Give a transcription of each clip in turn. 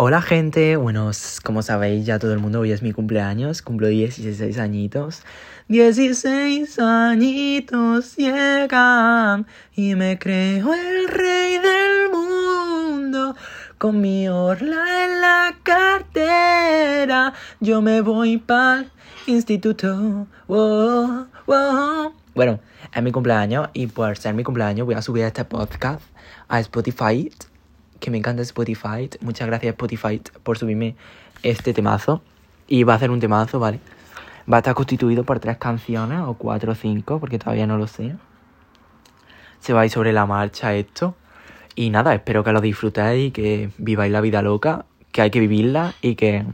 Hola gente, bueno, como sabéis ya todo el mundo, hoy es mi cumpleaños, cumplo 16 añitos. 16 añitos llegan y me creo el rey del mundo. Con mi orla en la cartera, yo me voy pa'l instituto. Bueno, es mi cumpleaños y por ser mi cumpleaños voy a subir este podcast a Spotify que me encanta Spotify. Muchas gracias Spotify por subirme este temazo. Y va a ser un temazo, ¿vale? Va a estar constituido por tres canciones, o cuatro o cinco, porque todavía no lo sé. Se va a ir sobre la marcha esto. Y nada, espero que lo disfrutéis y que viváis la vida loca, que hay que vivirla y que...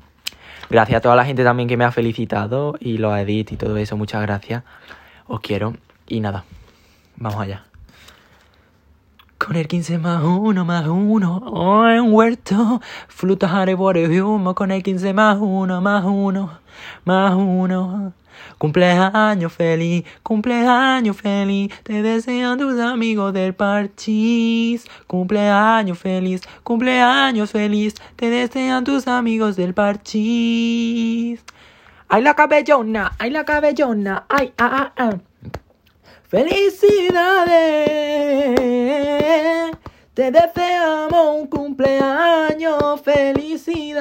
Gracias a toda la gente también que me ha felicitado y los edit y todo eso, muchas gracias. Os quiero y nada, vamos allá. Con el 15 más 1 más 1, oh, en huerto, frutas, árboles y humo. Con el 15 más 1 más 1, más 1. Cumpleaños feliz, cumpleaños feliz, te desean tus amigos del parchís. Cumpleaños feliz, cumpleaños feliz, te desean tus amigos del parchís. ¡Ay la cabellona! ¡Ay la cabellona! ¡Ay, ah, ah, ah! ¡Felicidades! Te deseamos un cumpleaños, felicidades.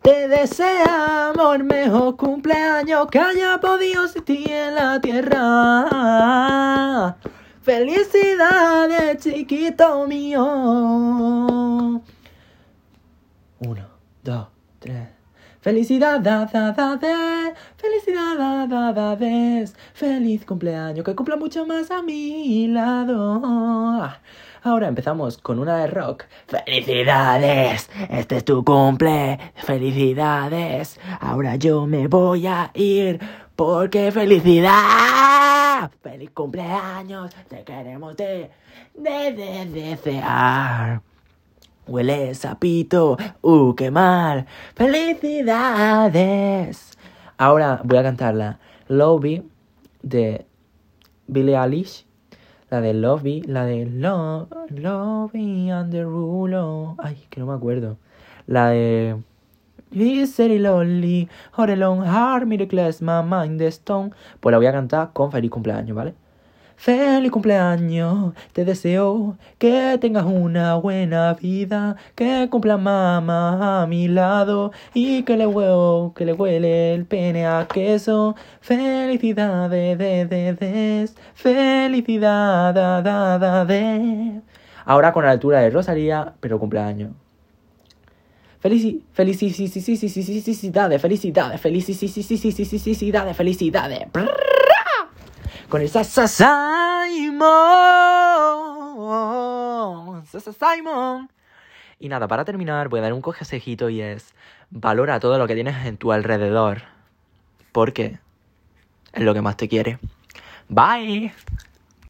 Te deseamos el mejor cumpleaños que haya podido existir en la tierra. Felicidades, chiquito mío. Uno, dos, tres. Felicidades, felicidades, feliz cumpleaños, que cumpla mucho más a mi lado. Ahora empezamos con una de rock. Felicidades, este es tu cumple. Felicidades, ahora yo me voy a ir porque felicidad. Feliz cumpleaños, te queremos de, de, de desear. Huele sapito, uh, qué mal. Felicidades. Ahora voy a cantar la Lobby de Billie Eilish. La de Lobby, la de Love, Lobby the Rulo. Ay, que no me acuerdo. La de Misery Lonely, Hot Alone Heart, Miraculous, My Mind the Stone. Pues la voy a cantar con feliz cumpleaños, ¿vale? Feliz cumpleaños, te deseo que tengas una buena vida, que cumpla mamá a mi lado y que le huevo, que le huele el pene a queso. Felicidades, de, de, de, felicidad, da, da, de. Ahora con la altura de Rosalía, pero cumpleaños. Felici, felicidades, felicidades, felicidades, felicidades, felicidades con el Sasa Simon. Sasa Simon. Y nada, para terminar voy a dar un consejito y es valora todo lo que tienes en tu alrededor. Porque es lo que más te quiere. Bye.